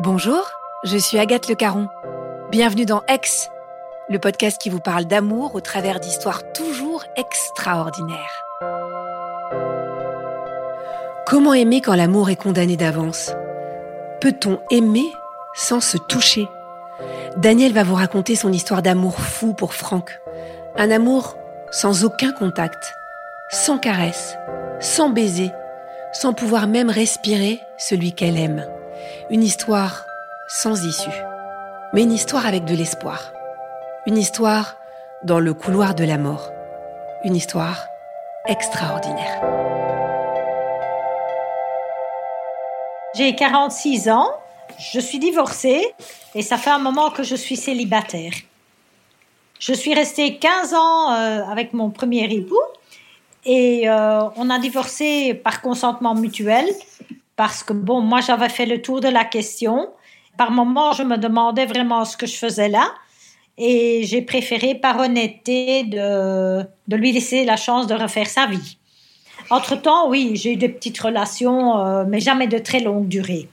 Bonjour, je suis Agathe Le Caron. Bienvenue dans Ex, le podcast qui vous parle d'amour au travers d'histoires toujours extraordinaires. Comment aimer quand l'amour est condamné d'avance? Peut-on aimer sans se toucher? Daniel va vous raconter son histoire d'amour fou pour Franck. Un amour sans aucun contact, sans caresse, sans baiser, sans pouvoir même respirer celui qu'elle aime. Une histoire sans issue, mais une histoire avec de l'espoir. Une histoire dans le couloir de la mort. Une histoire extraordinaire. J'ai 46 ans, je suis divorcée et ça fait un moment que je suis célibataire. Je suis restée 15 ans euh, avec mon premier époux et euh, on a divorcé par consentement mutuel parce que, bon, moi j'avais fait le tour de la question. Par moments, je me demandais vraiment ce que je faisais là et j'ai préféré, par honnêteté, de, lui laisser la chance de refaire sa vie. Entre-temps, oui, j'ai eu des petites relations, euh, mais jamais de très longue durée.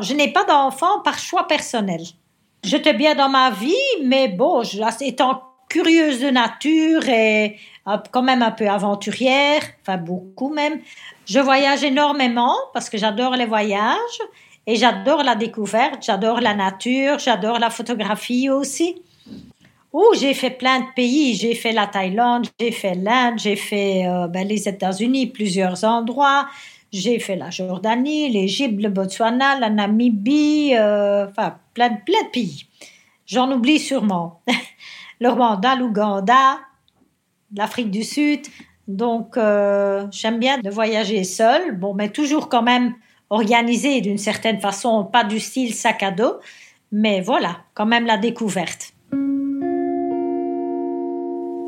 Je n'ai pas d'enfant par choix personnel. J'étais bien dans ma vie, mais bon, étant curieuse de nature et quand même un peu aventurière, enfin beaucoup même, je voyage énormément parce que j'adore les voyages et j'adore la découverte, j'adore la nature, j'adore la photographie aussi. Oh, j'ai fait plein de pays. J'ai fait la Thaïlande, j'ai fait l'Inde, j'ai fait euh, ben, les États-Unis, plusieurs endroits. J'ai fait la Jordanie, l'Égypte, le Botswana, la Namibie, euh, enfin plein, plein de pays. J'en oublie sûrement. le Rwanda, l'Ouganda, l'Afrique du Sud. Donc, euh, j'aime bien de voyager seul. Bon, mais toujours quand même organisé d'une certaine façon, pas du style sac à dos. Mais voilà, quand même la découverte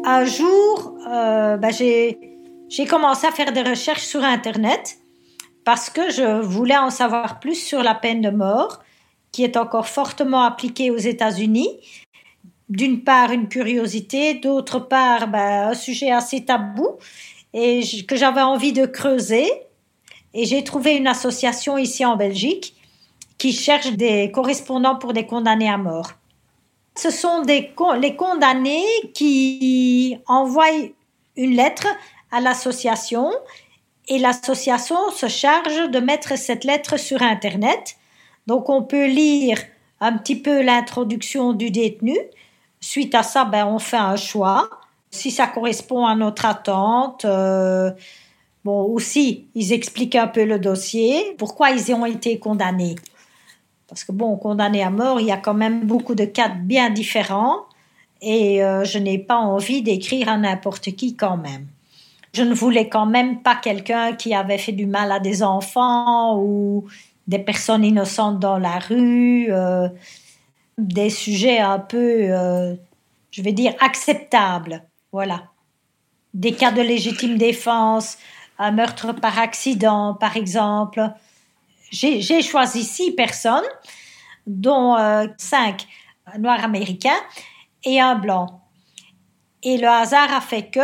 un jour, euh, bah, j'ai commencé à faire des recherches sur Internet parce que je voulais en savoir plus sur la peine de mort, qui est encore fortement appliquée aux États-Unis. D'une part, une curiosité, d'autre part, bah, un sujet assez tabou et que j'avais envie de creuser. Et j'ai trouvé une association ici en Belgique qui cherche des correspondants pour des condamnés à mort. Ce sont des, les condamnés qui envoient une lettre à l'association et l'association se charge de mettre cette lettre sur Internet. Donc on peut lire un petit peu l'introduction du détenu. Suite à ça, ben, on fait un choix. Si ça correspond à notre attente, euh, bon, aussi, ils expliquent un peu le dossier, pourquoi ils ont été condamnés. Parce que bon, condamné à mort, il y a quand même beaucoup de cas bien différents et euh, je n'ai pas envie d'écrire à n'importe qui quand même. Je ne voulais quand même pas quelqu'un qui avait fait du mal à des enfants ou des personnes innocentes dans la rue, euh, des sujets un peu, euh, je vais dire, acceptables. Voilà. Des cas de légitime défense, un meurtre par accident, par exemple j'ai choisi six personnes, dont euh, cinq noirs américains et un blanc. Et le hasard a fait que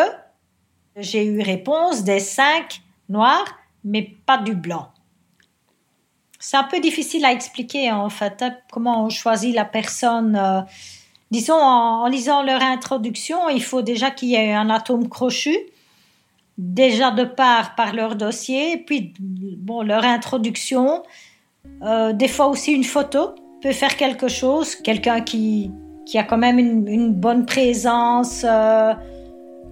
j'ai eu réponse des cinq noirs, mais pas du blanc. C'est un peu difficile à expliquer en fait, hein, comment on choisit la personne. Euh, disons, en, lisant leur introduction, il faut déjà qu'il y ait un atome crochu déjà de part par leur dossier, puis bon, leur introduction, euh, des fois aussi une photo peut faire quelque chose, quelqu'un qui, qui a quand même une, bonne présence, euh,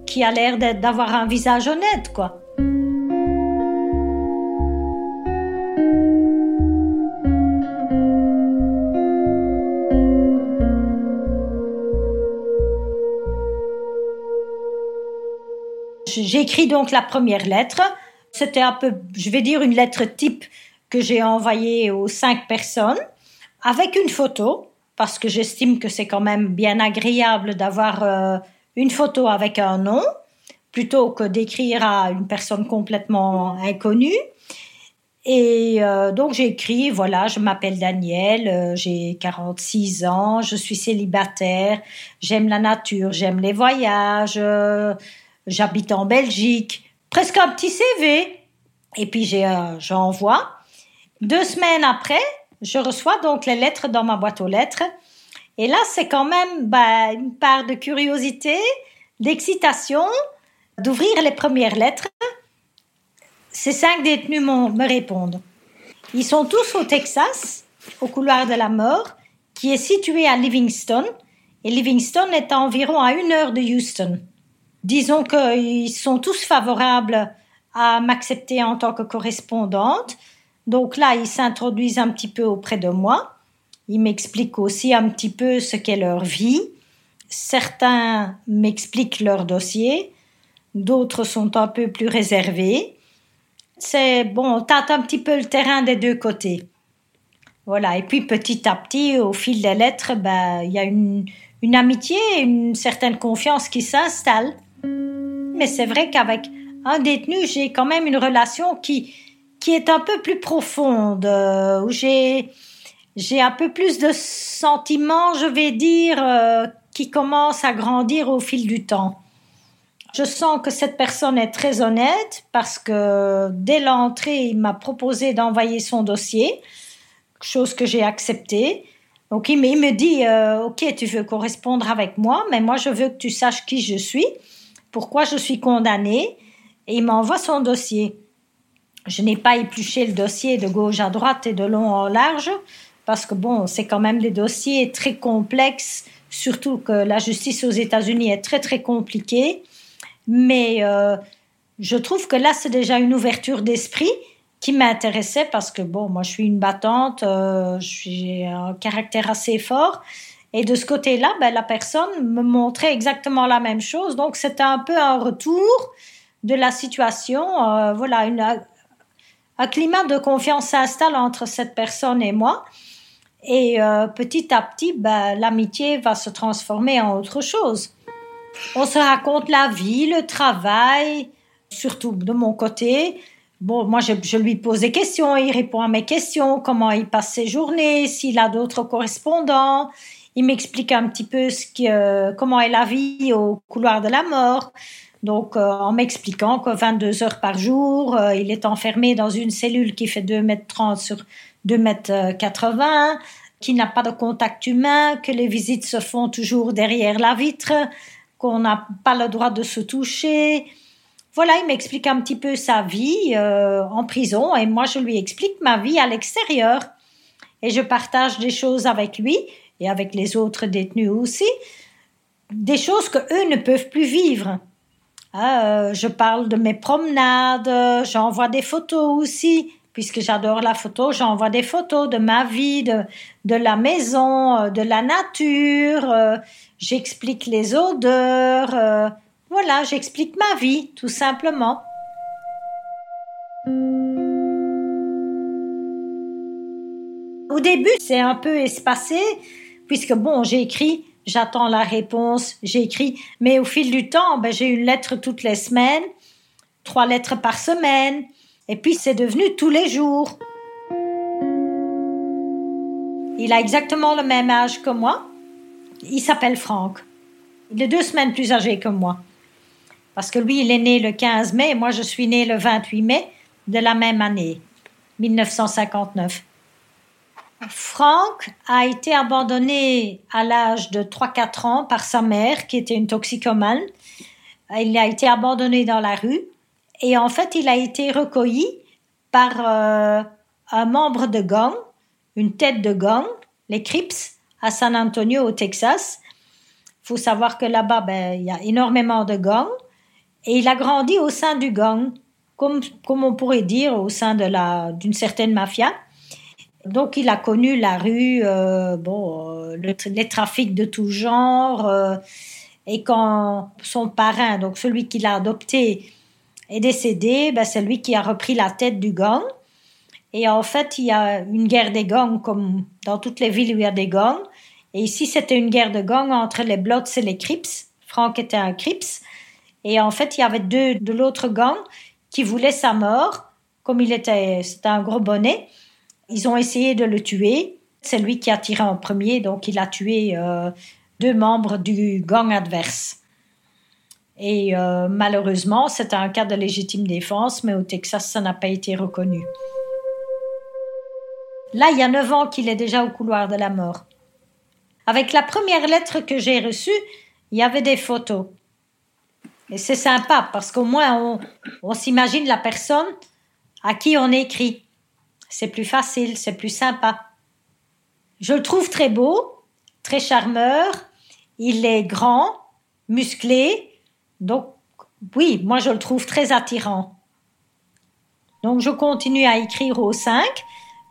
qui a l'air d'avoir un visage honnête, quoi. J'écris donc la première lettre. C'était un peu, je vais dire, une lettre type que j'ai envoyée aux cinq personnes avec une photo, parce que j'estime que c'est quand même bien agréable d'avoir euh, une photo avec un nom, plutôt que d'écrire à une personne complètement inconnue. Et euh, donc j'ai écrit, voilà, je m'appelle Daniel, euh, j'ai 46 ans, je suis célibataire, j'aime la nature, j'aime les voyages, j'habite en Belgique, presque un petit CV. Et puis j'ai, j'envoie. Deux semaines après, je reçois donc les lettres dans ma boîte aux lettres. Et là, c'est quand même bah, une part de curiosité, d'excitation, d'ouvrir les premières lettres ces cinq détenus me répondent. Ils sont tous au Texas, au couloir de la mort, qui est situé à Livingston, et Livingston est à environ à une heure de Houston. Disons qu'ils sont tous favorables à m'accepter en tant que correspondante. Donc là, ils s'introduisent un petit peu auprès de moi. Ils m'expliquent aussi un petit peu ce qu'est leur vie. Certains m'expliquent leur dossier, d'autres sont un peu plus réservés c'est bon, tâte un petit peu le terrain des deux côtés. Voilà, et puis petit à petit, au fil des lettres, ben, il y a une, une amitié, une certaine confiance qui s'installe. Mais c'est vrai qu'avec un détenu, j'ai quand même une relation qui, qui est un peu plus profonde, euh, où j'ai, j'ai un peu plus de sentiments, je vais dire, euh, qui commencent à grandir au fil du temps. Je sens que cette personne est très honnête parce que dès l'entrée, il m'a proposé d'envoyer son dossier, chose que j'ai acceptée. Donc il me, dit, euh, ok, tu veux correspondre avec moi, mais moi je veux que tu saches qui je suis, pourquoi je suis condamnée, et il m'envoie son dossier. Je n'ai pas épluché le dossier de gauche à droite et de long en large, parce que bon, c'est quand même des dossiers très complexes, surtout que la justice aux États-Unis est très très compliquée. Mais euh, je trouve que là, c'est déjà une ouverture d'esprit qui m'intéressait parce que, bon, moi, je suis une battante, euh, j'ai un caractère assez fort. Et de ce côté-là, ben, la personne me montrait exactement la même chose. Donc, c'était un peu un retour de la situation. Euh, voilà, un climat de confiance s'installe entre cette personne et moi. Et petit à petit, ben, l'amitié va se transformer en autre chose. On se raconte la vie, le travail, surtout de mon côté. Bon, moi, je, lui pose des questions, il répond à mes questions, comment il passe ses journées, s'il a d'autres correspondants. Il m'explique un petit peu ce que, comment est la vie au couloir de la mort. Donc, euh, en m'expliquant que 22 heures par jour, euh, il est enfermé dans une cellule qui fait 2 mètres 30 sur 2 mètres 80, qu'il n'a pas de contact humain, que les visites se font toujours derrière la vitre, qu'on n'a pas le droit de se toucher. Voilà, il m'explique un petit peu sa vie euh, en prison et moi je lui explique ma vie à l'extérieur. Et je partage des choses avec lui et avec les autres détenus aussi, des choses que eux ne peuvent plus vivre. Ah, euh, je parle de mes promenades, j'envoie des photos aussi, puisque j'adore la photo, j'envoie des photos de ma vie, de, la maison, euh, de la nature j'explique les odeurs, euh, voilà, j'explique ma vie, tout simplement. Au début, c'est un peu espacé, puisque bon, j'ai écrit, j'attends la réponse, j'ai écrit, mais au fil du temps, ben, j'ai une lettre toutes les semaines, trois lettres par semaine, et puis c'est devenu tous les jours. Il a exactement le même âge que moi, il s'appelle Franck. Il est deux semaines plus âgé que moi. Parce que lui, il est né le 15 mai, et moi, je suis né le 28 mai de la même année, 1959. Franck a été abandonné à l'âge de 3-4 ans par sa mère, qui était une toxicomane. Il a été abandonné dans la rue. Et en fait, il a été recueilli par euh, un membre de gang, une tête de gang, les Crips, à San Antonio, au Texas. Il faut savoir que là-bas, ben, il y a énormément de gangs. Et il a grandi au sein du gang, comme, comme on pourrait dire, au sein d'une certaine mafia. Donc, il a connu la rue, euh, bon, euh, les trafics de tout genre. Euh, et quand son parrain, donc celui qui l'a adopté, est décédé, ben, c'est lui qui a repris la tête du gang. Et en fait, il y a une guerre des gangs comme dans toutes les villes où il y a des gangs. Et ici, c'était une guerre de gangs entre les Bloods et les Crips. Frank était un Crips. Et en fait, il y avait deux de l'autre gang qui voulaient sa mort. Comme il était, c'était un gros bonnet, ils ont essayé de le tuer. C'est lui qui a tiré en premier, donc il a tué euh, deux membres du gang adverse. Et euh, malheureusement, c'est un cas de légitime défense, mais au Texas, ça n'a pas été reconnu. Là, il y a neuf ans qu'il est déjà au couloir de la mort. Avec la première lettre que j'ai reçue, il y avait des photos. Et c'est sympa parce qu'au moins on, s'imagine la personne à qui on écrit. C'est plus facile, c'est plus sympa. Je le trouve très beau, très charmeur. Il est grand, musclé. Donc, oui, moi je le trouve très attirant. Donc, je continue à écrire au 5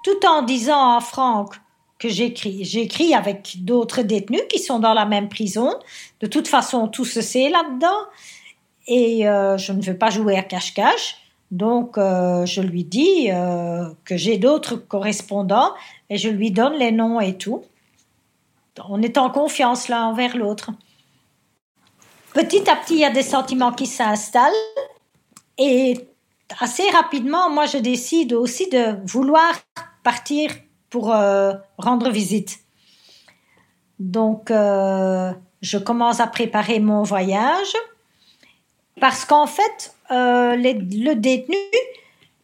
tout en disant à Franck que j'écris. J'écris avec d'autres détenus qui sont dans la même prison. De toute façon, tout se sait là-dedans. Et euh, je ne veux pas jouer à cache-cache. Donc, euh, je lui dis euh, que j'ai d'autres correspondants et je lui donne les noms et tout. On est en confiance l'un envers l'autre. Petit à petit, il y a des sentiments qui s'installent et assez rapidement, moi, je décide aussi de vouloir partir pour euh, rendre visite. Donc, je commence à préparer mon voyage parce qu'en fait, euh, le détenu,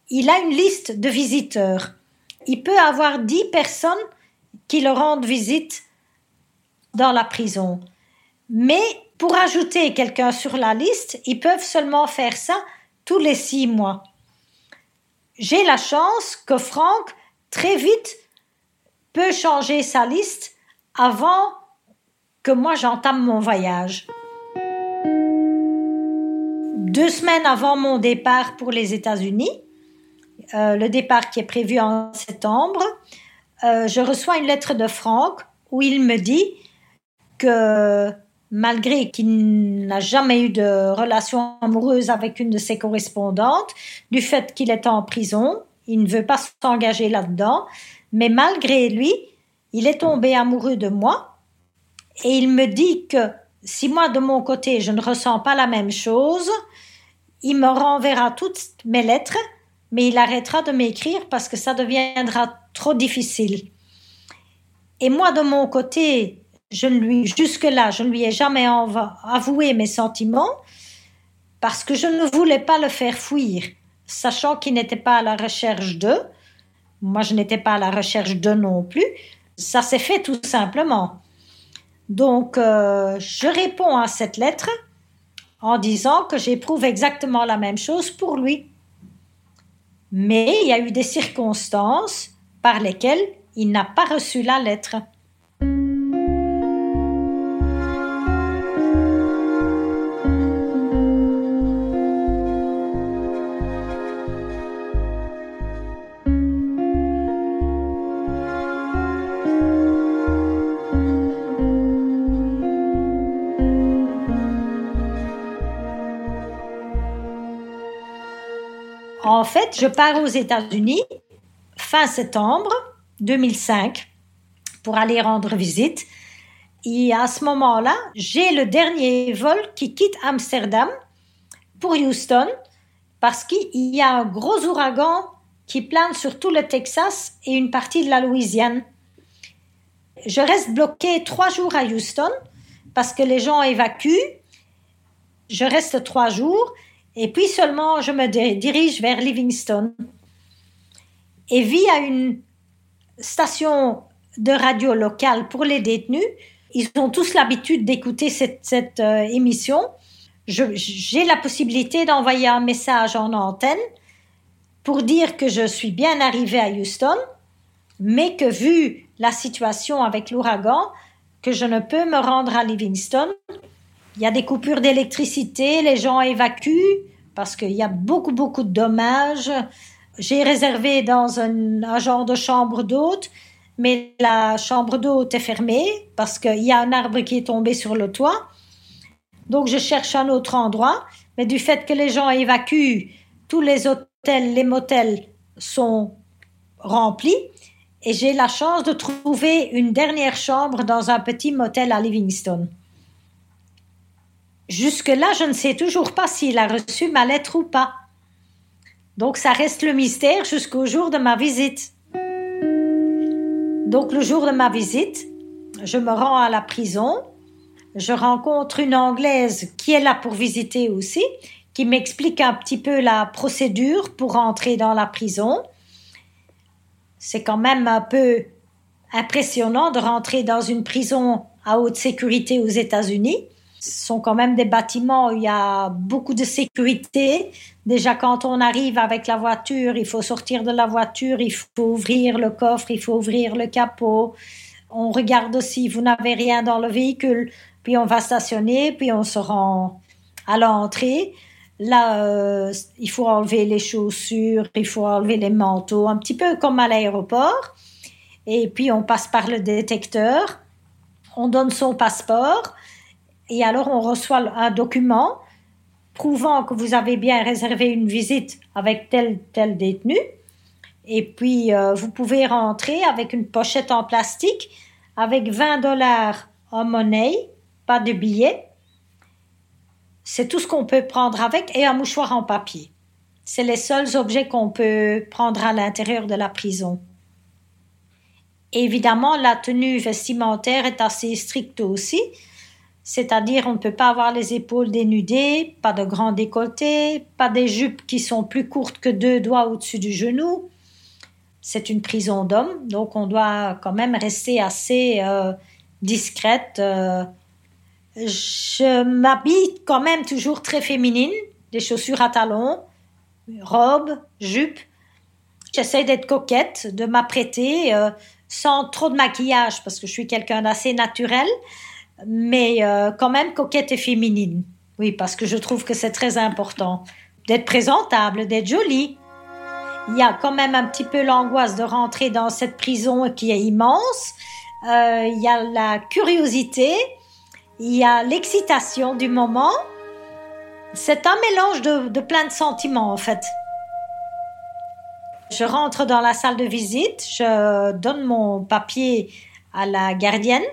il a une liste de visiteurs. Il peut avoir dix personnes qui le rendent visite dans la prison. Mais pour ajouter quelqu'un sur la liste, ils peuvent seulement faire ça tous les six mois. J'ai la chance que Franck très vite peut changer sa liste avant que moi j'entame mon voyage. Deux semaines avant mon départ pour les États-Unis, euh, le départ qui est prévu en septembre, euh, je reçois une lettre de Franck où il me dit que malgré qu'il n'a jamais eu de relation amoureuse avec une de ses correspondantes, du fait qu'il est en prison, il ne veut pas s'engager là-dedans, mais malgré lui, il est tombé amoureux de moi et il me dit que si moi de mon côté je ne ressens pas la même chose, il me renverra toutes mes lettres, mais il arrêtera de m'écrire parce que ça deviendra trop difficile. Et moi de mon côté, je lui jusque-là, je ne lui ai jamais avoué mes sentiments parce que je ne voulais pas le faire fuir sachant qu'il n'était pas à la recherche d'eux. Moi, je n'étais pas à la recherche d'eux non plus. Ça s'est fait tout simplement. Donc, euh, je réponds à cette lettre en disant que j'éprouve exactement la même chose pour lui. Mais il y a eu des circonstances par lesquelles il n'a pas reçu la lettre. Fait, je pars aux États-Unis fin septembre 2005 pour aller rendre visite. Et à ce moment-là, j'ai le dernier vol qui quitte Amsterdam pour Houston parce qu'il y a un gros ouragan qui plane sur tout le Texas et une partie de la Louisiane. Je reste bloqué trois jours à Houston parce que les gens évacuent. Je reste trois jours et puis seulement, je me dirige vers Livingston et vis à une station de radio locale pour les détenus. Ils ont tous l'habitude d'écouter cette, euh, émission. J'ai la possibilité d'envoyer un message en antenne pour dire que je suis bien arrivée à Houston, mais que vu la situation avec l'ouragan, que je ne peux me rendre à Livingston il y a des coupures d'électricité, les gens évacuent parce qu'il y a beaucoup, beaucoup de dommages. J'ai réservé dans un, genre de chambre d'hôte, mais la chambre d'hôte est fermée parce qu'il y a un arbre qui est tombé sur le toit. Donc je cherche un autre endroit, mais du fait que les gens évacuent, tous les hôtels, les motels sont remplis et j'ai la chance de trouver une dernière chambre dans un petit motel à Livingston. Jusque-là, je ne sais toujours pas s'il a reçu ma lettre ou pas. Donc ça reste le mystère jusqu'au jour de ma visite. Donc le jour de ma visite, je me rends à la prison, je rencontre une Anglaise qui est là pour visiter aussi, qui m'explique un petit peu la procédure pour entrer dans la prison. C'est quand même un peu impressionnant de rentrer dans une prison à haute sécurité aux États-Unis. Ce sont quand même des bâtiments où il y a beaucoup de sécurité. Déjà, quand on arrive avec la voiture, il faut sortir de la voiture, il faut ouvrir le coffre, il faut ouvrir le capot. On regarde aussi, vous n'avez rien dans le véhicule, puis on va stationner, puis on se rend à l'entrée. Là, euh, il faut enlever les chaussures, il faut enlever les manteaux, un petit peu comme à l'aéroport. Et puis on passe par le détecteur, on donne son passeport, et alors on reçoit un document prouvant que vous avez bien réservé une visite avec tel tel détenu. Et puis euh, vous pouvez rentrer avec une pochette en plastique avec 20 dollars en monnaie, pas de billets c'est tout ce qu'on peut prendre avec et un mouchoir en papier. C'est les seuls objets qu'on peut prendre à l'intérieur de la prison. Évidemment, la tenue vestimentaire est assez stricte aussi, c'est-à-dire on ne peut pas avoir les épaules dénudées, pas de grands décolletés, pas des jupes qui sont plus courtes que deux doigts au-dessus du genou. C'est une prison d'hommes, donc on doit quand même rester assez euh, discrète. Euh, je m'habille quand même toujours très féminine, des chaussures à talons, robe, jupe. J'essaie d'être coquette, de m'apprêter euh, sans trop de maquillage parce que je suis quelqu'un d'assez naturel, mais euh, quand même coquette et féminine. Oui, parce que je trouve que c'est très important d'être présentable, d'être jolie. Il y a quand même un petit peu l'angoisse de rentrer dans cette prison qui est immense. Euh, il y a la curiosité, il y a l'excitation du moment. C'est un mélange de, plein de sentiments en fait. Je rentre dans la salle de visite, je donne mon papier à la gardienne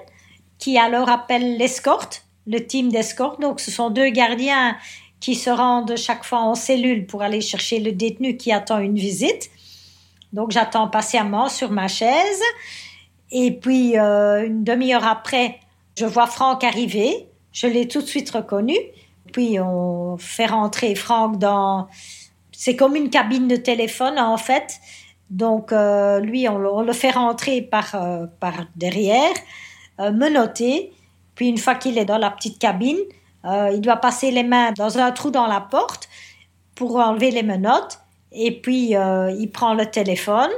qui alors appelle l'escorte, le team d'escorte. Donc ce sont deux gardiens qui se rendent chaque fois en cellule pour aller chercher le détenu qui attend une visite. Donc j'attends patiemment sur ma chaise. Et puis euh, une demi-heure après, je vois Franck arriver, je l'ai tout de suite reconnu. Puis on fait rentrer Franck dans. C'est comme une cabine de téléphone en fait. Donc euh, lui, on le, fait rentrer par, euh, par derrière, menotté. Puis une fois qu'il est dans la petite cabine, il doit passer les mains dans un trou dans la porte pour enlever les menottes. Et puis il prend le téléphone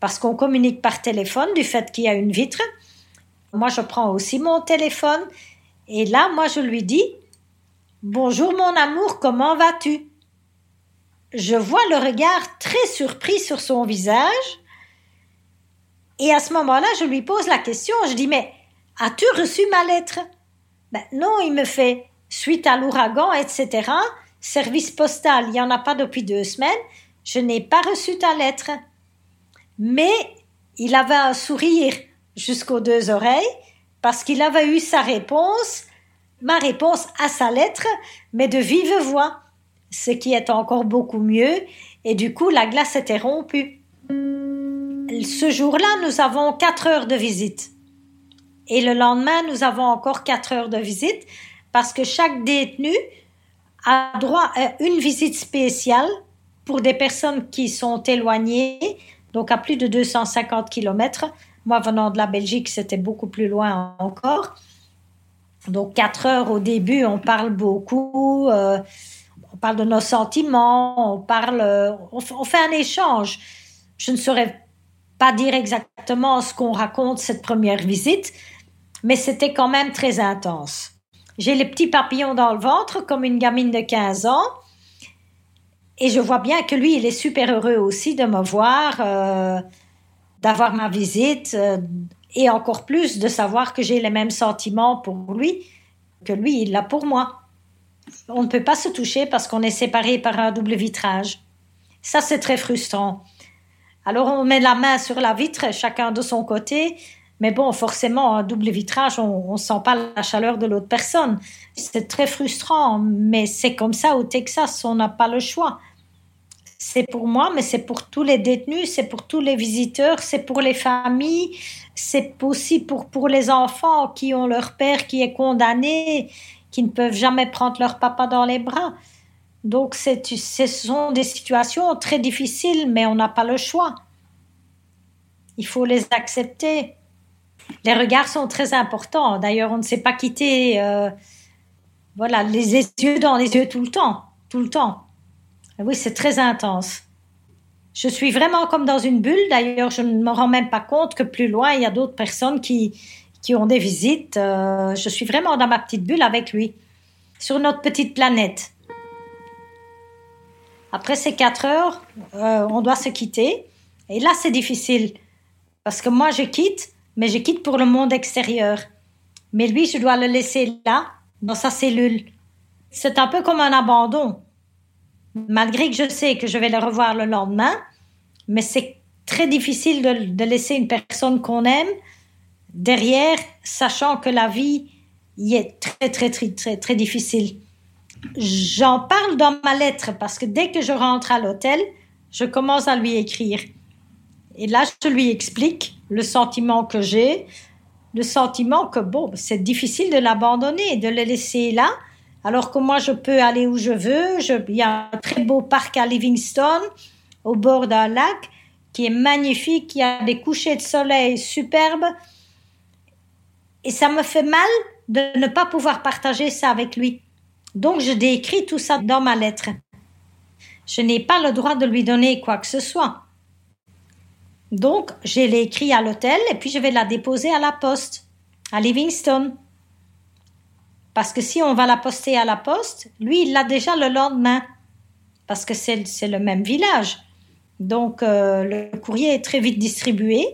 parce qu'on communique par téléphone du fait qu'il y a une vitre. Moi, je prends aussi mon téléphone et là, moi, je lui dis Bonjour mon amour, comment vas-tu? Je vois le regard très surpris sur son visage et à ce moment-là, je lui pose la question. Je dis Mais as-tu reçu ma lettre? Ben, Non, il me fait Suite à l'ouragan, etc. Service postal, il n'y en a pas depuis deux semaines. Je n'ai pas reçu ta lettre. Mais il avait un sourire jusqu'aux deux oreilles parce qu'il avait eu sa réponse, ma réponse à sa lettre, mais de vive voix, ce qui est encore beaucoup mieux, et du coup la glace était rompue. Ce jour-là, nous avons quatre heures de visite. Et le lendemain, nous avons encore quatre heures de visite parce que chaque détenu a droit à une visite spéciale pour des personnes qui sont éloignées, donc à plus de 250 kilomètres moi, venant de la Belgique, c'était beaucoup plus loin encore. Donc, quatre heures au début, on parle beaucoup, euh, on parle de nos sentiments, on parle, euh, on, fait un échange. Je ne saurais pas dire exactement ce qu'on raconte cette première visite, mais c'était quand même très intense. J'ai les petits papillons dans le ventre comme une gamine de 15 ans. Et je vois bien que lui, il est super heureux aussi de me voir. Euh, d'avoir ma visite euh, et encore plus de savoir que j'ai les mêmes sentiments pour lui que lui, il l'a pour moi. on ne peut pas se toucher parce qu'on est séparé par un double vitrage. Ça, c'est très frustrant. Alors, on met la main sur la vitre, chacun de son côté. Mais bon, forcément, un double vitrage, on ne sent pas la chaleur de l'autre personne. C'est très frustrant, mais c'est comme ça au Texas, on n'a pas le choix. C'est pour moi, mais c'est pour tous les détenus, c'est pour tous les visiteurs, c'est pour les familles, c'est aussi pour, pour les enfants qui ont leur père qui est condamné, qui ne peuvent jamais prendre leur papa dans les bras. Donc, ce sont des situations très difficiles, mais on n'a pas le choix. Il faut les accepter. Les regards sont très importants. D'ailleurs, on ne sait pas quitter euh, voilà, les yeux dans les yeux tout le temps. Tout le temps. Oui, c'est très intense. Je suis vraiment comme dans une bulle. D'ailleurs, je ne me rends même pas compte que plus loin, il y a d'autres personnes qui, qui ont des visites. Euh, je suis vraiment dans ma petite bulle avec lui, sur notre petite planète. Après ces quatre heures, euh, on doit se quitter. Et là, c'est difficile. Parce que moi, je quitte, mais je quitte pour le monde extérieur. Mais lui, je dois le laisser là, dans sa cellule. C'est un peu comme un abandon. Malgré que je sais que je vais le revoir le lendemain, mais c'est très difficile de, laisser une personne qu'on aime derrière, sachant que la vie y est très, très, très, très, très difficile. J'en parle dans ma lettre parce que dès que je rentre à l'hôtel, je commence à lui écrire. Et là, je lui explique le sentiment que j'ai, le sentiment que, bon, c'est difficile de l'abandonner, de le laisser là, alors que moi, je peux aller où je veux. Il y a un très beau parc à Livingston, au bord d'un lac, qui est magnifique. Il y a des couchers de soleil superbes. Et ça me fait mal de ne pas pouvoir partager ça avec lui. Donc, je décris tout ça dans ma lettre. Je n'ai pas le droit de lui donner quoi que ce soit. Donc, je l'ai écrit à l'hôtel et puis je vais la déposer à la poste, à Livingston. Parce que si on va la poster à la poste, lui, il l'a déjà le lendemain. Parce que c'est le même village. Donc, euh, le courrier est très vite distribué.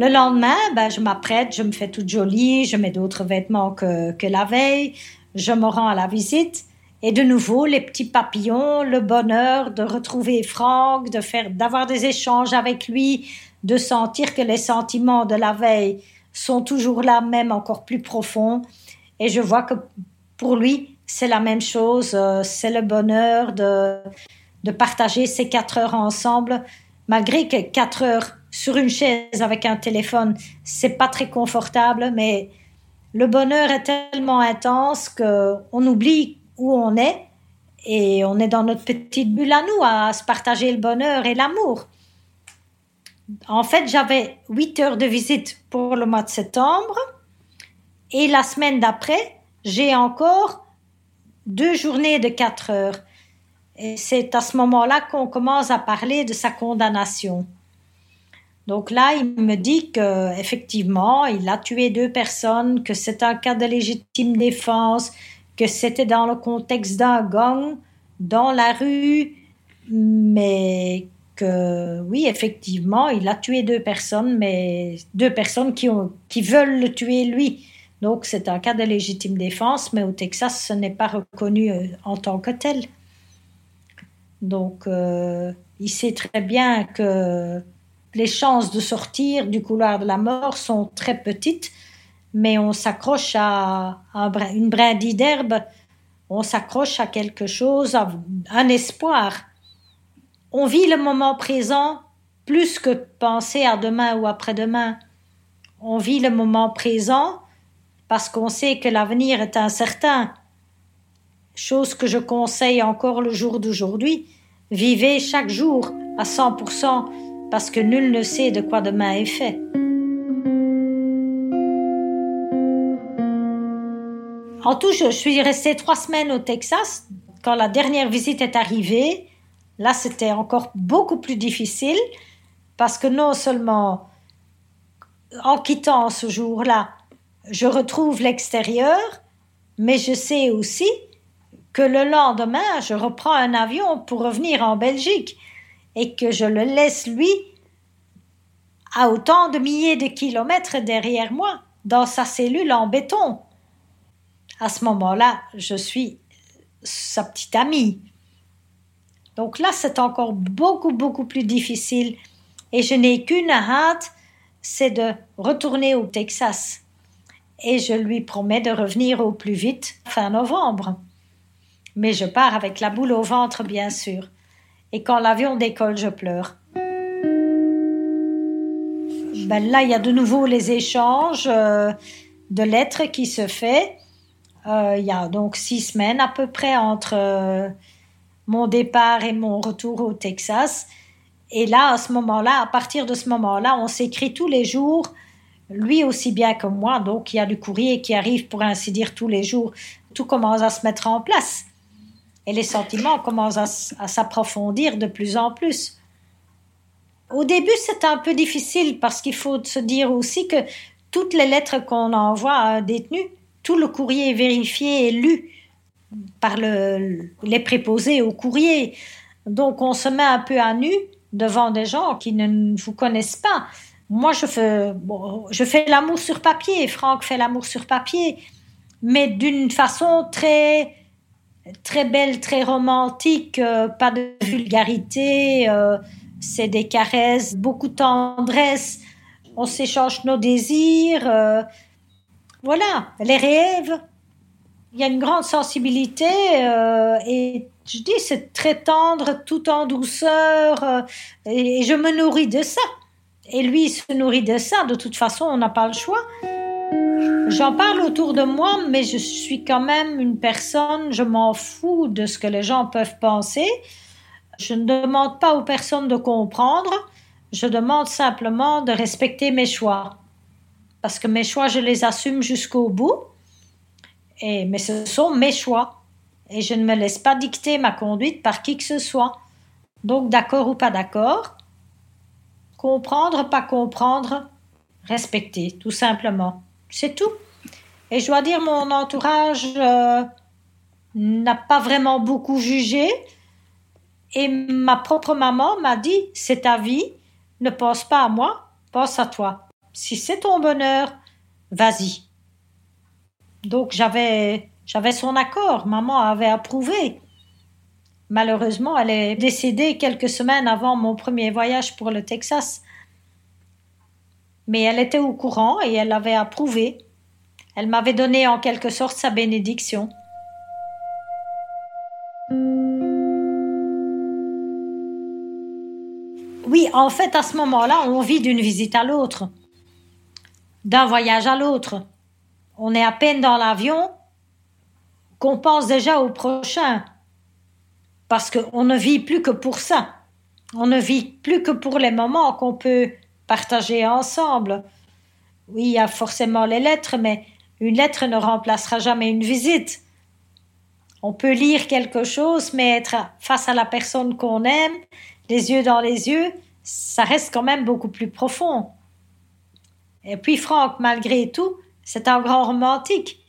Le lendemain, ben, je m'apprête, je me fais toute jolie, je mets d'autres vêtements que, que la veille, je me rends à la visite et de nouveau les petits papillons, le bonheur de retrouver Franck, de faire, d'avoir des échanges avec lui, de sentir que les sentiments de la veille sont toujours là, même encore plus profonds. Et je vois que pour lui, c'est la même chose, euh, c'est le bonheur de, de partager ces quatre heures ensemble, malgré que quatre heures sur une chaise avec un téléphone, c'est pas très confortable, mais le bonheur est tellement intense qu'on oublie où on est et on est dans notre petite bulle à nous à se partager le bonheur et l'amour. En fait, j'avais huit heures de visite pour le mois de septembre et la semaine d'après, j'ai encore deux journées de quatre heures. Et c'est à ce moment-là qu'on commence à parler de sa condamnation. Donc là, il me dit que effectivement, il a tué deux personnes, que c'est un cas de légitime défense, que c'était dans le contexte d'un gang dans la rue, mais que oui, effectivement, il a tué deux personnes, mais deux personnes qui, veulent le tuer lui. Donc c'est un cas de légitime défense, mais au Texas, ce n'est pas reconnu euh, en tant que tel. Donc euh, il sait très bien que les chances de sortir du couloir de la mort sont très petites, mais on s'accroche à, une brindille d'herbe, on s'accroche à quelque chose, à un espoir. On vit le moment présent plus que penser à demain ou après-demain. On vit le moment présent parce qu'on sait que l'avenir est incertain. Chose que je conseille encore le jour d'aujourd'hui. Vivez chaque jour à 100% parce que nul ne sait de quoi demain est fait. En tout, je suis restée trois semaines au Texas. Quand la dernière visite est arrivée, là, c'était encore beaucoup plus difficile parce que non seulement en quittant ce jour-là, je retrouve l'extérieur, mais je sais aussi que le lendemain, je reprends un avion pour revenir en Belgique et que je le laisse lui à autant de milliers de kilomètres derrière moi, dans sa cellule en béton. À ce moment-là, je suis sa petite amie. Donc là, c'est encore beaucoup, beaucoup plus difficile. Et je n'ai qu'une hâte, c'est de retourner au Texas. Et je lui promets de revenir au plus vite fin novembre. Mais je pars avec la boule au ventre, bien sûr. Et quand l'avion décolle, je pleure. Ben là, il y a de nouveau les échanges euh, de lettres qui se fait. Euh, il y a donc six semaines à peu près entre euh, mon départ et mon retour au Texas. Et là, à ce moment-là, à partir de ce moment-là, on s'écrit tous les jours, lui aussi bien que moi. Donc, il y a du courrier qui arrive, pour ainsi dire, tous les jours. Tout commence à se mettre en place. Et les sentiments commencent à, s'approfondir de plus en plus. Au début, c'est un peu difficile parce qu'il faut se dire aussi que toutes les lettres qu'on envoie à un détenu, tout le courrier est vérifié et lu par les préposés au courrier. Donc on se met un peu à nu devant des gens qui ne vous connaissent pas. Moi, je fais, je fais l'amour sur papier, Franck fait l'amour sur papier, mais d'une façon très, très belle, très romantique, euh, pas de vulgarité, euh, c'est des caresses, beaucoup de tendresse, on s'échange nos désirs, euh, voilà, les rêves. Il y a une grande sensibilité et je dis c'est très tendre, tout en douceur euh, et, je me nourris de ça. Et lui il se nourrit de ça. De toute façon, on n'a pas le choix. J'en parle autour de moi, mais je suis quand même une personne, je m'en fous de ce que les gens peuvent penser. Je ne demande pas aux personnes de comprendre, je demande simplement de respecter mes choix parce que mes choix, je les assume jusqu'au bout. Et, mais ce sont mes choix. Et je ne me laisse pas dicter ma conduite par qui que ce soit. Donc, d'accord ou pas d'accord, comprendre, pas comprendre, respecter, tout simplement. C'est tout. Et je dois dire, mon entourage euh, n'a pas vraiment beaucoup jugé. Et ma propre maman m'a dit, c'est ta vie, ne pense pas à moi, pense à toi si c'est ton bonheur, vas-y. Donc j'avais j'avais son accord, maman avait approuvé. Malheureusement, elle est décédée quelques semaines avant mon premier voyage pour le Texas. Mais elle était au courant et elle avait approuvé. Elle m'avait donné en quelque sorte sa bénédiction. Oui, en fait, à ce moment-là, on vit d'une visite à l'autre d'un voyage à l'autre. On est à peine dans l'avion qu'on pense déjà au prochain. Parce qu'on ne vit plus que pour ça. On ne vit plus que pour les moments qu'on peut partager ensemble. Oui, il y a forcément les lettres, mais une lettre ne remplacera jamais une visite. On peut lire quelque chose, mais être face à la personne qu'on aime, les yeux dans les yeux, ça reste quand même beaucoup plus profond. Et puis Franck, malgré tout, c'est un grand romantique.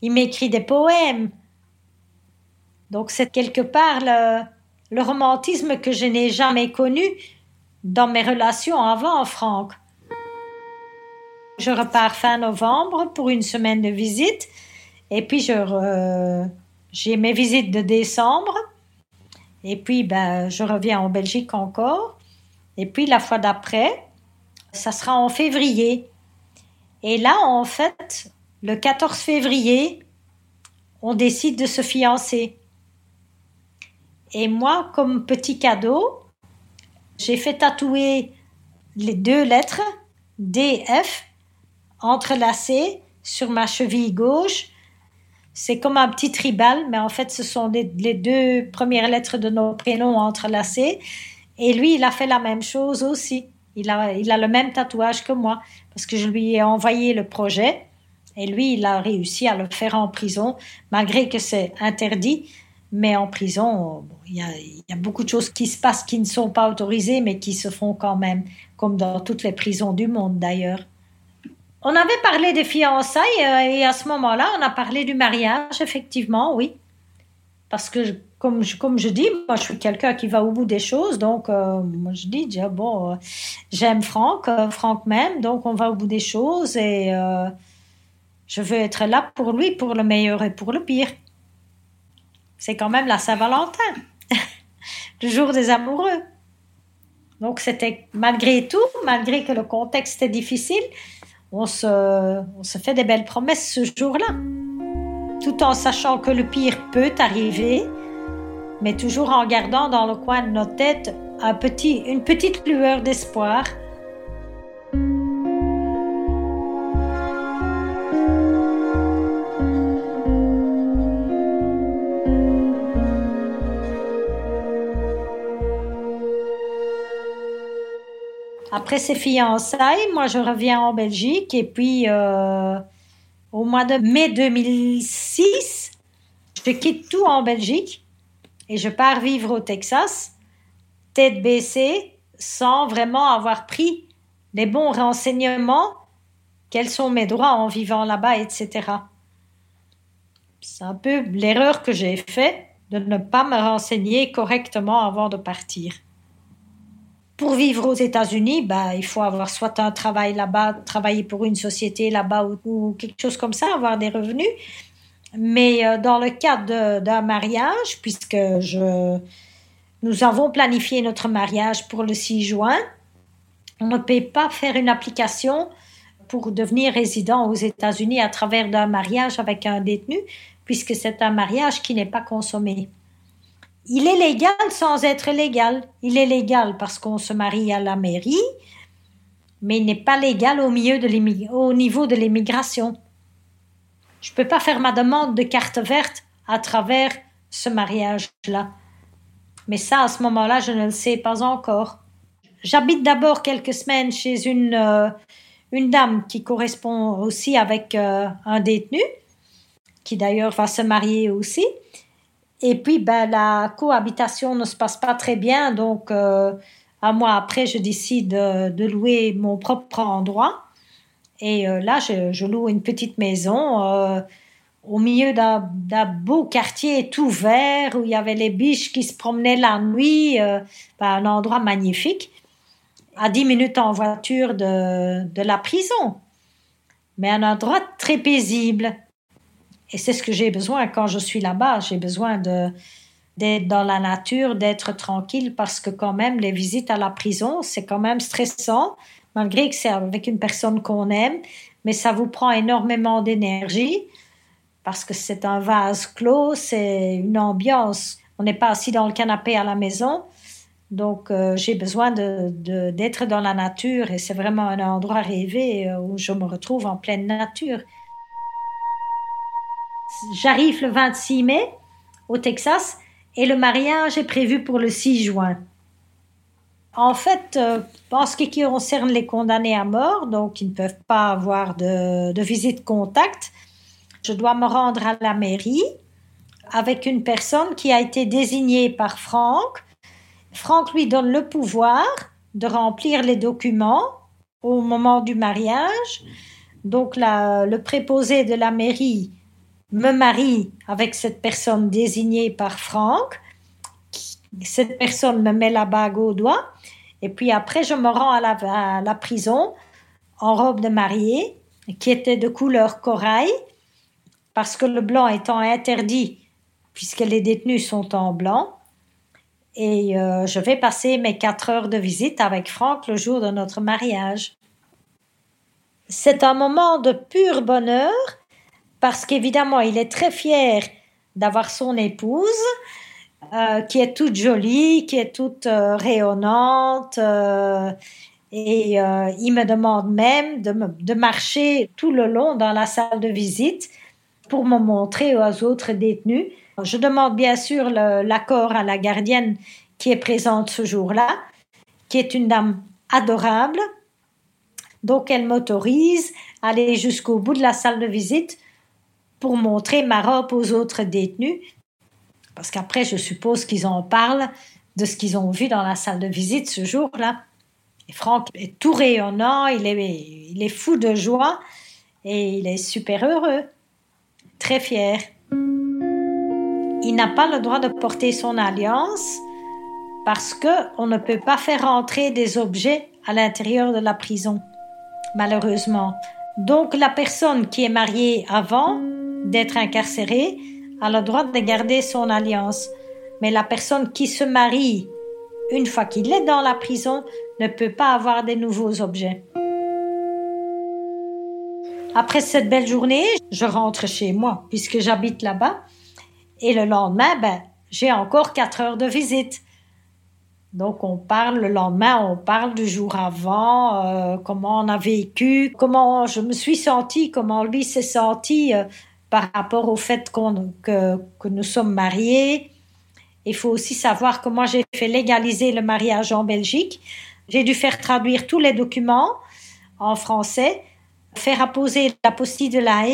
Il m'écrit des poèmes. Donc c'est quelque part le, romantisme que je n'ai jamais connu dans mes relations avant, Franck. Je repars fin novembre pour une semaine de visite et puis j'ai mes visites de décembre et puis ben, je reviens en Belgique encore et puis la fois d'après, ça sera en février. Et là, en fait, le 14 février, on décide de se fiancer. Et moi, comme petit cadeau, j'ai fait tatouer les deux lettres DF entrelacées sur ma cheville gauche. C'est comme un petit tribal, mais en fait, ce sont les deux premières lettres de nos prénoms entrelacées. Et lui, il a fait la même chose aussi. Il a, il a le même tatouage que moi parce que je lui ai envoyé le projet et lui, il a réussi à le faire en prison, malgré que c'est interdit. Mais en prison, il y, a, beaucoup de choses qui se passent qui ne sont pas autorisées, mais qui se font quand même, comme dans toutes les prisons du monde d'ailleurs. On avait parlé des fiançailles euh, et à ce moment-là, on a parlé du mariage, effectivement, oui. Parce que comme je, dis, moi je suis quelqu'un qui va au bout des choses, donc euh, moi je dis déjà bon, euh, j'aime Franck, Franck même, donc on va au bout des choses et je veux être là pour lui, pour le meilleur et pour le pire. C'est quand même la Saint-Valentin, le jour des amoureux. Donc c'était malgré tout, malgré que le contexte est difficile, on se, fait des belles promesses ce jour-là, tout en sachant que le pire peut arriver mais toujours en gardant dans le coin de notre tête un petit, une petite lueur d'espoir. Après ces fiançailles, moi je reviens en Belgique et puis euh, au mois de mai 2006, je quitte tout en Belgique et je pars vivre au Texas, tête baissée, sans vraiment avoir pris les bons renseignements, quels sont mes droits en vivant là-bas, etc. C'est un peu l'erreur que j'ai faite de ne pas me renseigner correctement avant de partir. Pour vivre aux États-Unis, bah, il faut avoir soit un travail là-bas, travailler pour une société là-bas ou, quelque chose comme ça, avoir des revenus. Mais euh, dans le cadre d'un mariage, puisque nous avons planifié notre mariage pour le 6 juin, on ne peut pas faire une application pour devenir résident aux États-Unis à travers d'un mariage avec un détenu, puisque c'est un mariage qui n'est pas consommé. Il est légal sans être légal. Il est légal parce qu'on se marie à la mairie, mais il n'est pas légal au, milieu de au niveau de l'immigration. Je ne peux pas faire ma demande de carte verte à travers ce mariage-là. Mais ça, à ce moment-là, je ne le sais pas encore. J'habite d'abord quelques semaines chez une, euh, une dame qui correspond aussi avec euh, un détenu, qui d'ailleurs va se marier aussi. Et puis, ben, la cohabitation ne se passe pas très bien, donc euh, un mois après, je décide de louer mon propre endroit. Et euh, là, je, loue une petite maison euh, au milieu d'un beau quartier tout vert où il y avait les biches qui se promenaient la nuit, euh, un endroit magnifique, à 10 minutes en voiture de, de la prison. Mais un endroit très paisible. Et c'est ce que j'ai besoin quand je suis là-bas. J'ai besoin d'être dans la nature, d'être tranquille, parce que quand même, les visites à la prison, c'est quand même stressant malgré que c'est avec une personne qu'on aime, mais ça vous prend énormément d'énergie parce que c'est un vase clos, c'est une ambiance. On n'est pas assis dans le canapé à la maison. Donc, euh, j'ai besoin d'être dans la nature et c'est vraiment un endroit rêvé euh, où je me retrouve en pleine nature. J'arrive le 26 mai au Texas et le mariage est prévu pour le 6 juin. En fait, euh, en ce qui concerne les condamnés à mort, donc ils ne peuvent pas avoir de, de visite contact, je dois me rendre à la mairie avec une personne qui a été désignée par Franck. Franck lui donne le pouvoir de remplir les documents au moment du mariage. Donc le préposé de la mairie me marie avec cette personne désignée par Franck. Cette personne me met la bague au doigt et puis après, je me rends à la, prison en robe de mariée, qui était de couleur corail, parce que le blanc étant interdit, puisque les détenus sont en blanc. Et euh, je vais passer mes quatre heures de visite avec Franck le jour de notre mariage. C'est un moment de pur bonheur, parce qu'évidemment, il est très fier d'avoir son épouse, euh, qui est toute jolie, qui est toute euh, rayonnante. Euh, et il me demande même de, de, marcher tout le long dans la salle de visite pour me montrer aux autres détenus. Je demande bien sûr l'accord à la gardienne qui est présente ce jour-là, qui est une dame adorable. Donc elle m'autorise à aller jusqu'au bout de la salle de visite pour montrer ma robe aux autres détenus parce qu'après, je suppose qu'ils en parlent de ce qu'ils ont vu dans la salle de visite ce jour-là. Et Franck est tout rayonnant, il est, il est fou de joie et il est super heureux, très fier. il n'a pas le droit de porter son alliance parce qu'on ne peut pas faire entrer des objets à l'intérieur de la prison, malheureusement. Donc la personne qui est mariée avant d'être incarcérée a le droit de garder son alliance. Mais la personne qui se marie une fois qu'il est dans la prison ne peut pas avoir des nouveaux objets. Après cette belle journée, je rentre chez moi puisque j'habite là-bas. Et le lendemain, ben, j'ai encore quatre heures de visite. Donc on parle le lendemain, on parle du jour avant, euh, comment on a vécu, comment je me suis sentie, comment lui s'est senti euh, par rapport au fait qu'on, que, que nous sommes mariés. Il faut aussi savoir comment j'ai fait légaliser le mariage en Belgique. J'ai dû faire traduire tous les documents en français, faire apposer la postille de la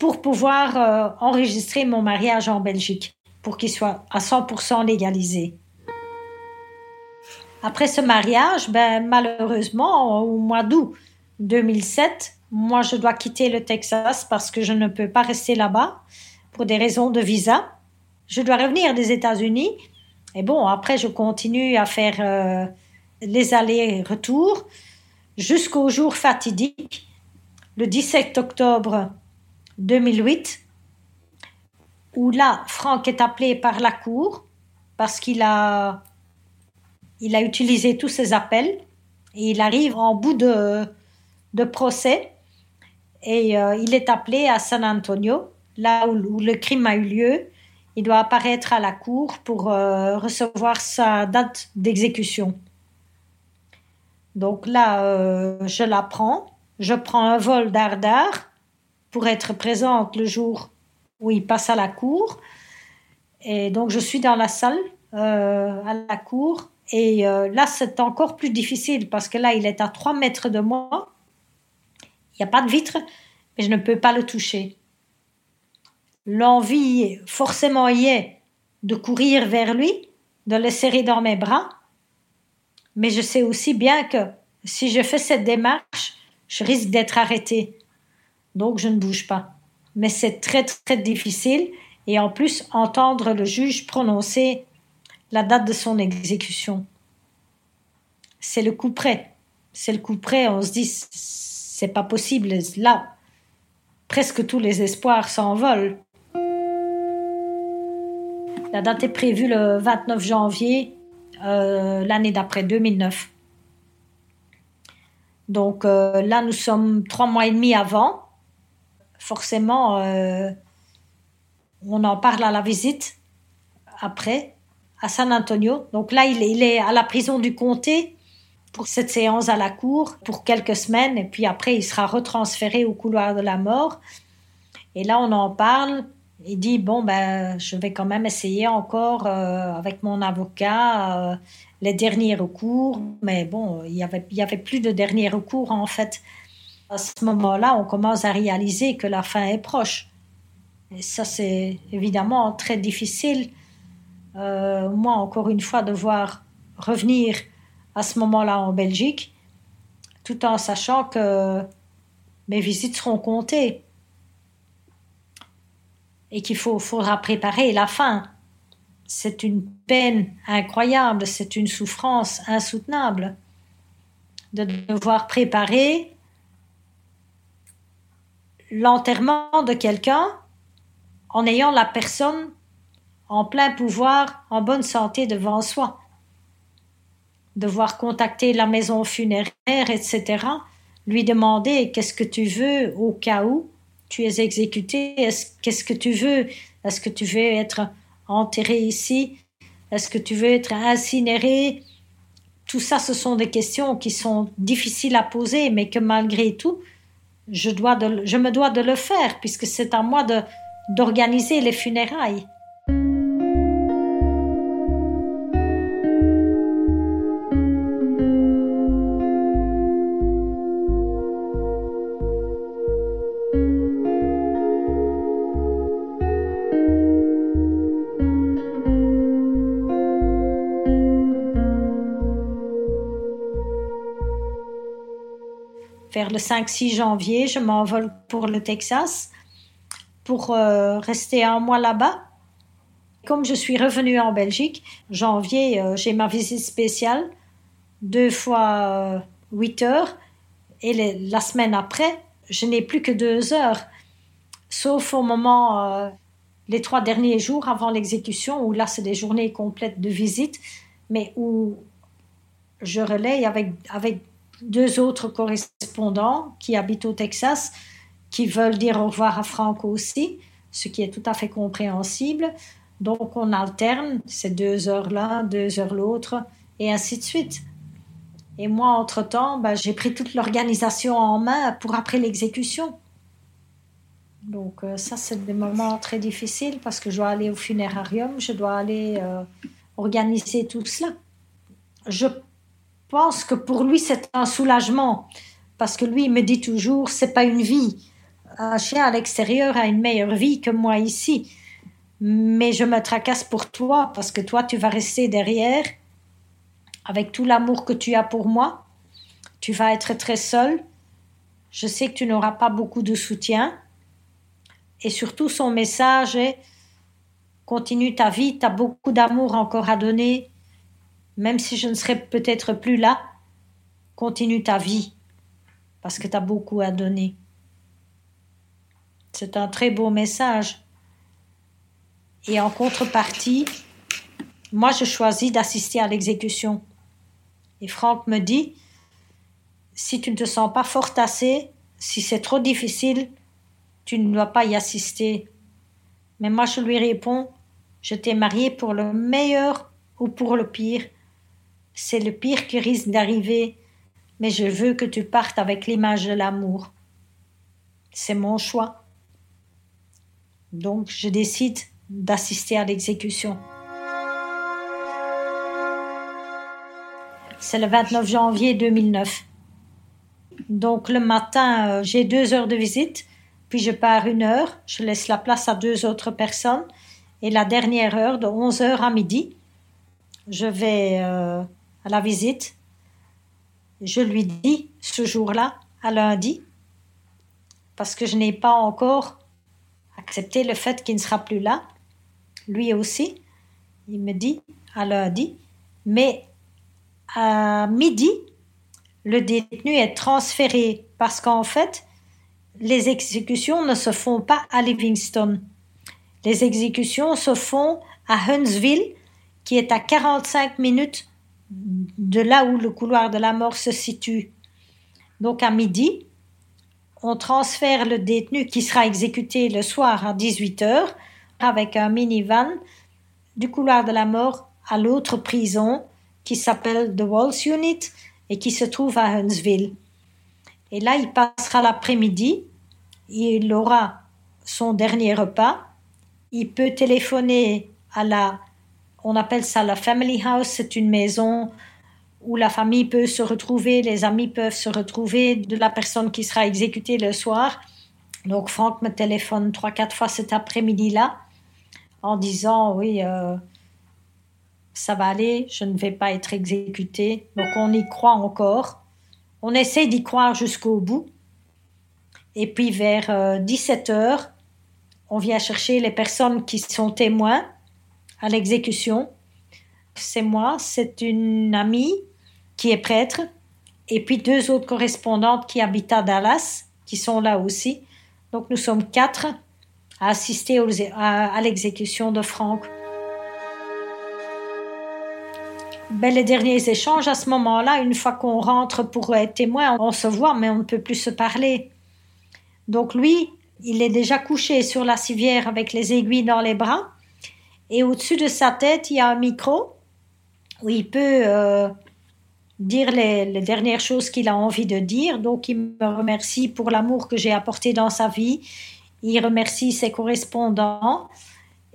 pour pouvoir euh, enregistrer mon mariage en Belgique, pour qu'il soit à 100% légalisé. Après ce mariage, ben, malheureusement, au mois d'août 2007, moi, je dois quitter le Texas parce que je ne peux pas rester là-bas pour des raisons de visa. Je dois revenir des États-Unis. Et bon, après, je continue à faire euh, les allers-retours jusqu'au jour fatidique, le 17 octobre 2008, où là, Franck est appelé par la Cour parce qu'il a il a utilisé tous ses appels et il arrive en bout de, de procès et euh, il est appelé à San Antonio, là où, le crime a eu lieu. Il doit apparaître à la cour pour euh, recevoir sa date d'exécution. Donc là, euh, je la prends. Je prends un vol d'Ardar pour être présente le jour où il passe à la cour. Et donc, je suis dans la salle à la cour et là, c'est encore plus difficile parce que là, il est à 3 mètres de moi. N'y a pas de vitre, mais je ne peux pas le toucher. L'envie, forcément, y est de courir vers lui, de le serrer dans mes bras. Mais je sais aussi bien que si je fais cette démarche, je risque d'être arrêtée. Donc, je ne bouge pas. Mais c'est très, très difficile. Et en plus, entendre le juge prononcer la date de son exécution. C'est le coup près. C'est le coup près. On se dit, c'est pas possible. Là, presque tous les espoirs s'envolent. La date est prévue le 29 janvier euh, l'année d'après, 2009. Donc euh, là, nous sommes trois mois et demi avant. Forcément, euh, on en parle à la visite après à San Antonio. Donc là, il est, à la prison du comté pour cette séance à la cour pour quelques semaines et puis après il sera retransféré au couloir de la mort. Et là on en parle. Il dit bon ben je vais quand même essayer encore euh, avec mon avocat euh, les derniers recours, mais bon il y avait il y avait plus de derniers recours en fait. À ce moment-là, on commence à réaliser que la fin est proche. Et ça c'est évidemment très difficile euh, moi, encore une fois, devoir revenir à ce moment-là en Belgique, tout en sachant que mes visites seront comptées et qu'il faudra préparer la fin. C'est une peine incroyable, c'est une souffrance insoutenable de devoir préparer l'enterrement de quelqu'un en ayant la personne en plein pouvoir, en bonne santé devant soi. Devoir contacter la maison funéraire, etc. Lui demander qu'est-ce que tu veux au cas où tu es exécuté, qu'est-ce que tu veux, est-ce que tu veux être enterré ici, est-ce que tu veux être incinéré? Tout ça, ce sont des questions qui sont difficiles à poser, mais que malgré tout, je, dois je me dois de le faire, puisque c'est à moi d'organiser les funérailles. Le 5-6 janvier, je m'envole pour le Texas pour euh, rester un mois là-bas. Comme je suis revenue en Belgique, janvier, euh, j'ai ma visite spéciale, deux fois 8 heures, et la semaine après, je n'ai plus que deux heures, sauf au moment, les trois derniers jours avant l'exécution, où là, c'est des journées complètes de visite, mais où je relaye avec, avec deux autres correspondants qui habitent au Texas, qui veulent dire au revoir à Franck aussi, ce qui est tout à fait compréhensible. Donc on alterne ces deux heures l'un, deux heures l'autre, et ainsi de suite. Et moi, entre-temps, ben, j'ai pris toute l'organisation en main pour après l'exécution. Donc euh, ça, c'est des moments très difficiles parce que je dois aller au funérarium, je dois aller euh, organiser tout cela. Je pense que pour lui, c'est un soulagement. Parce que lui, il me dit toujours, c'est pas une vie. Un chien à l'extérieur a une meilleure vie que moi ici. Mais je me tracasse pour toi, parce que toi, tu vas rester derrière, avec tout l'amour que tu as pour moi. Tu vas être très seul. Je sais que tu n'auras pas beaucoup de soutien. Et surtout, son message est continue ta vie, tu as beaucoup d'amour encore à donner, même si je ne serai peut-être plus là, continue ta vie, parce que tu as beaucoup à donner. C'est un très beau message. Et en contrepartie, moi, je choisis d'assister à l'exécution. Et Franck me dit, si tu ne te sens pas fort assez, si c'est trop difficile, tu ne dois pas y assister. Mais moi, je lui réponds, je t'ai marié pour le meilleur ou pour le pire c'est le pire qui risque d'arriver, mais je veux que tu partes avec l'image de l'amour. C'est mon choix. Donc je décide d'assister à l'exécution. C'est le 29 janvier 2009. Donc le matin, euh, j'ai deux heures de visite, puis je pars une heure, je laisse la place à deux autres personnes, et la dernière heure, de 11 heures à midi, je vais euh, à la visite. Je lui dis ce jour-là, à lundi, parce que je n'ai pas encore accepté le fait qu'il ne sera plus là. Lui aussi, il me dit à lundi, mais à midi, le détenu est transféré parce qu'en fait, les exécutions ne se font pas à Livingston. Les exécutions se font à Huntsville, qui est à 45 minutes de là où le couloir de la mort se situe. Donc à midi, on transfère le détenu qui sera exécuté le soir à 18h avec un minivan du couloir de la mort à l'autre prison qui s'appelle The Walls Unit et qui se trouve à Huntsville. Et là, il passera l'après-midi, il aura son dernier repas, il peut téléphoner à la on appelle ça la family house. C'est une maison où la famille peut se retrouver, les amis peuvent se retrouver de la personne qui sera exécutée le soir. Donc Franck me téléphone trois, quatre fois cet après-midi-là en disant oui, euh, ça va aller, je ne vais pas être exécuté. Donc on y croit encore. On essaie d'y croire jusqu'au bout. Et puis vers 17 euh, on vient chercher les personnes qui sont témoins à l'exécution. C'est moi, c'est une amie qui est prêtre, et puis deux autres correspondantes qui habitent à Dallas, qui sont là aussi. Donc nous sommes quatre à assister à, l'exécution de Franck. Ben, les derniers échanges à ce moment-là, une fois qu'on rentre pour être témoin, on se voit, mais on ne peut plus se parler. Donc lui, il est déjà couché sur la civière avec les aiguilles dans les bras. Et au-dessus de sa tête, il y a un micro où il peut euh, dire les, dernières choses qu'il a envie de dire. Donc, il me remercie pour l'amour que j'ai apporté dans sa vie. Il remercie ses correspondants.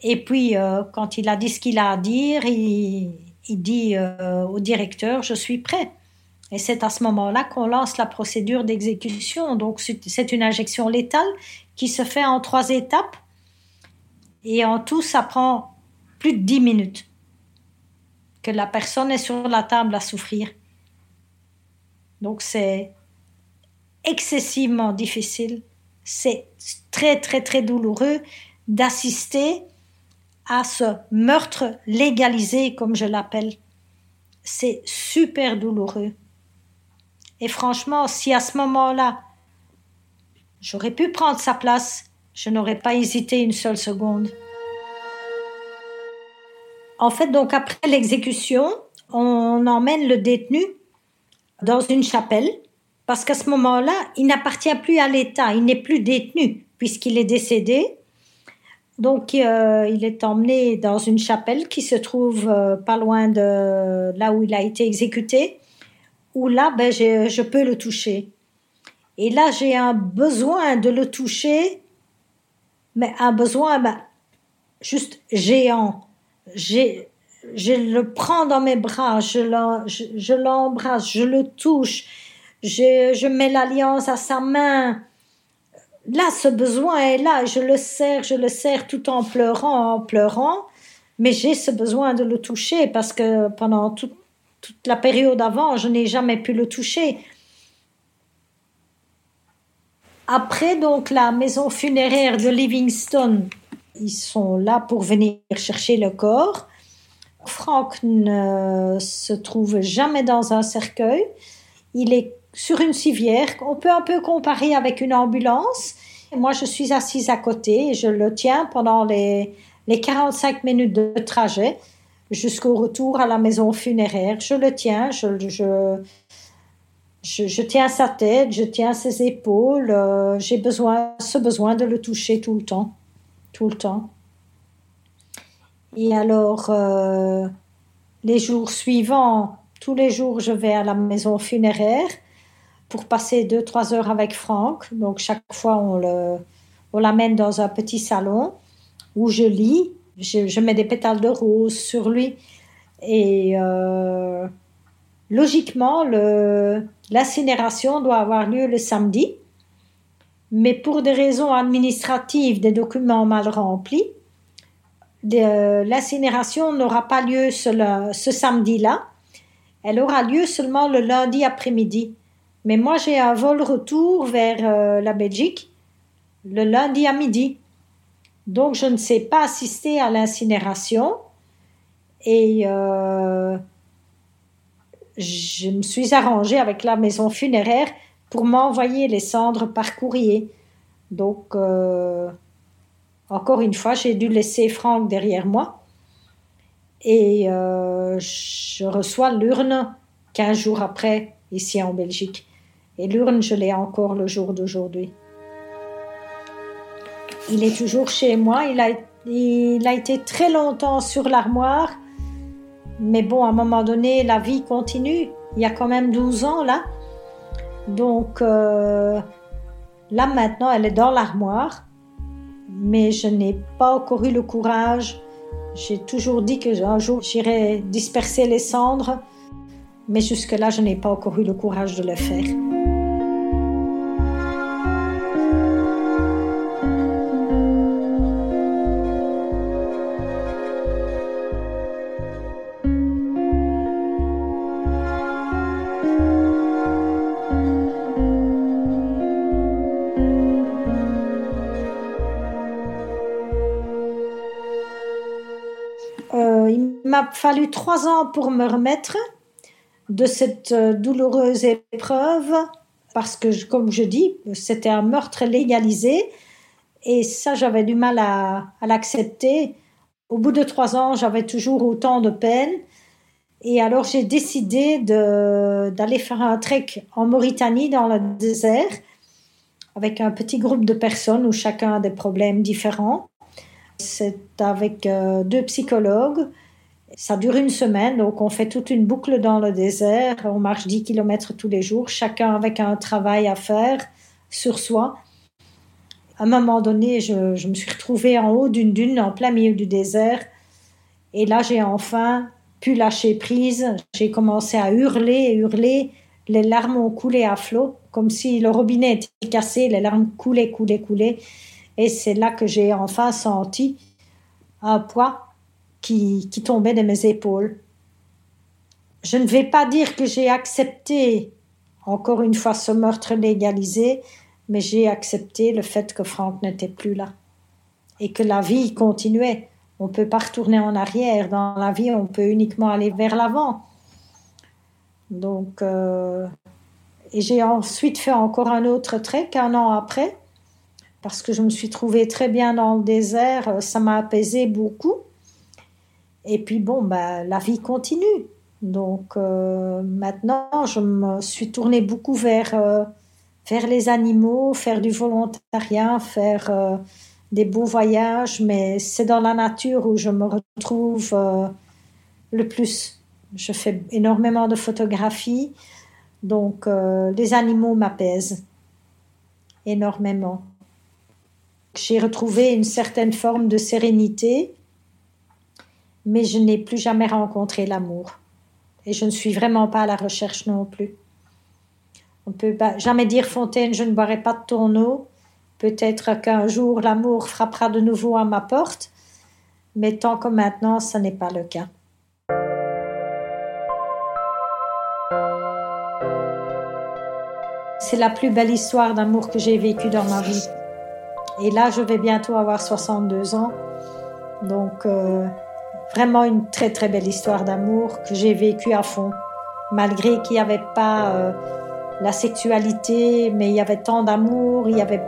Et puis, euh, quand il a dit ce qu'il a à dire, il, dit euh, au directeur, je suis prêt. Et c'est à ce moment-là qu'on lance la procédure d'exécution. Donc, c'est une injection létale qui se fait en trois étapes. Et en tout, ça prend plus de dix minutes que la personne est sur la table à souffrir. Donc c'est excessivement difficile, c'est très très très douloureux d'assister à ce meurtre légalisé, comme je l'appelle. C'est super douloureux. Et franchement, si à ce moment-là, j'aurais pu prendre sa place, je n'aurais pas hésité une seule seconde. En fait, donc après l'exécution, on emmène le détenu dans une chapelle parce qu'à ce moment-là, il n'appartient plus à l'État, il n'est plus détenu puisqu'il est décédé. Donc, euh, il est emmené dans une chapelle qui se trouve euh, pas loin de là où il a été exécuté, où là, ben, je peux le toucher. Et là, j'ai un besoin de le toucher, mais un besoin ben, juste géant. Je le prends dans mes bras, je, l'embrasse, je le touche, je, je mets l'alliance à sa main, là, ce besoin est là, je le serre, je le serre tout en pleurant, en pleurant, mais j'ai ce besoin de le toucher parce que pendant toute la période avant, je n'ai jamais pu le toucher. Après, donc, la maison funéraire de Livingstone, ils sont là pour venir chercher le corps. Franck ne se trouve jamais dans un cercueil. Il est sur une civière. On peut un peu comparer avec une ambulance. Moi, je suis assise à côté et je le tiens pendant les, les 45 minutes de trajet jusqu'au retour à la maison funéraire. Je le tiens, je, tiens sa tête, je tiens ses épaules. Euh, j'ai besoin, ce besoin de le toucher tout le temps. Tout le temps. Et alors, euh, les jours suivants, tous les jours, je vais à la maison funéraire pour passer deux, trois heures avec Franck. Donc, chaque fois, on, on l'amène dans un petit salon où je lis. Je, mets des pétales de rose sur lui. Et euh, logiquement, l'incinération doit avoir lieu le samedi. Mais pour des raisons administratives, des documents mal remplis, l'incinération n'aura pas lieu ce, ce samedi-là. Elle aura lieu seulement le lundi après-midi. Mais moi, j'ai un vol retour vers euh, la Belgique le lundi à midi. Donc, je ne sais pas assister à l'incinération. Et euh, je me suis arrangée avec la maison funéraire pour m'envoyer les cendres par courrier. Donc, euh, encore une fois, j'ai dû laisser Franck derrière moi. Et je reçois l'urne 15 jours après, ici en Belgique. Et l'urne, je l'ai encore le jour d'aujourd'hui. Il est toujours chez moi. Il a, il a été très longtemps sur l'armoire. Mais bon, à un moment donné, la vie continue. Il y a quand même 12 ans là. Donc euh, là maintenant, elle est dans l'armoire. Mais je n'ai pas encore eu le courage. J'ai toujours dit que un jour j'irai disperser les cendres. Mais jusque-là, je n'ai pas encore eu le courage de le faire. M'a fallu trois ans pour me remettre de cette euh, douloureuse épreuve parce que, comme je dis, c'était un meurtre légalisé et ça, j'avais du mal à, l'accepter. Au bout de trois ans, j'avais toujours autant de peine et alors j'ai décidé d'aller faire un trek en Mauritanie dans le désert avec un petit groupe de personnes où chacun a des problèmes différents. C'est avec euh, deux psychologues ça dure une semaine, donc on fait toute une boucle dans le désert, on marche 10 km tous les jours, chacun avec un travail à faire sur soi. À un moment donné, je, me suis retrouvée en haut d'une dune, en plein milieu du désert, et là j'ai enfin pu lâcher prise. J'ai commencé à hurler hurler, les larmes ont coulé à flot, comme si le robinet était cassé, les larmes coulaient, coulaient, coulaient. Et c'est là que j'ai enfin senti un poids qui, tombait de mes épaules. Je ne vais pas dire que j'ai accepté, encore une fois, ce meurtre légalisé, mais j'ai accepté le fait que Franck n'était plus là et que la vie continuait. on ne peut pas retourner en arrière. Dans la vie, on peut uniquement aller vers l'avant. Donc, euh, et j'ai ensuite fait encore un autre trek un an après, parce que je me suis trouvée très bien dans le désert, ça m'a apaisé beaucoup. Et puis bon, bah, la vie continue. Donc euh, maintenant, je me suis tournée beaucoup vers, euh, vers les animaux, faire du volontariat, faire euh, des beaux voyages, mais c'est dans la nature où je me retrouve le plus. Je fais énormément de photographies, donc les animaux m'apaisent énormément. J'ai retrouvé une certaine forme de sérénité, mais je n'ai plus jamais rencontré l'amour. Et je ne suis vraiment pas à la recherche non plus. On ne peut jamais dire Fontaine, je ne boirai pas de ton eau. Peut-être qu'un jour l'amour frappera de nouveau à ma porte, mais tant que maintenant, ce n'est pas le cas. C'est la plus belle histoire d'amour que j'ai vécue dans ma vie. Et là, je vais bientôt avoir 62 ans. Donc, euh, vraiment une très très belle histoire d'amour que j'ai vécue à fond. Malgré qu'il n'y avait pas euh, la sexualité, mais il y avait tant d'amour, il y avait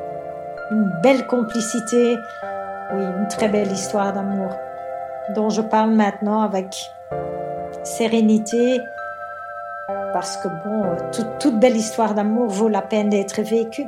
une belle complicité. Oui, une très belle histoire d'amour dont je parle maintenant avec sérénité parce que bon, toute, toute belle histoire d'amour vaut la peine d'être vécue.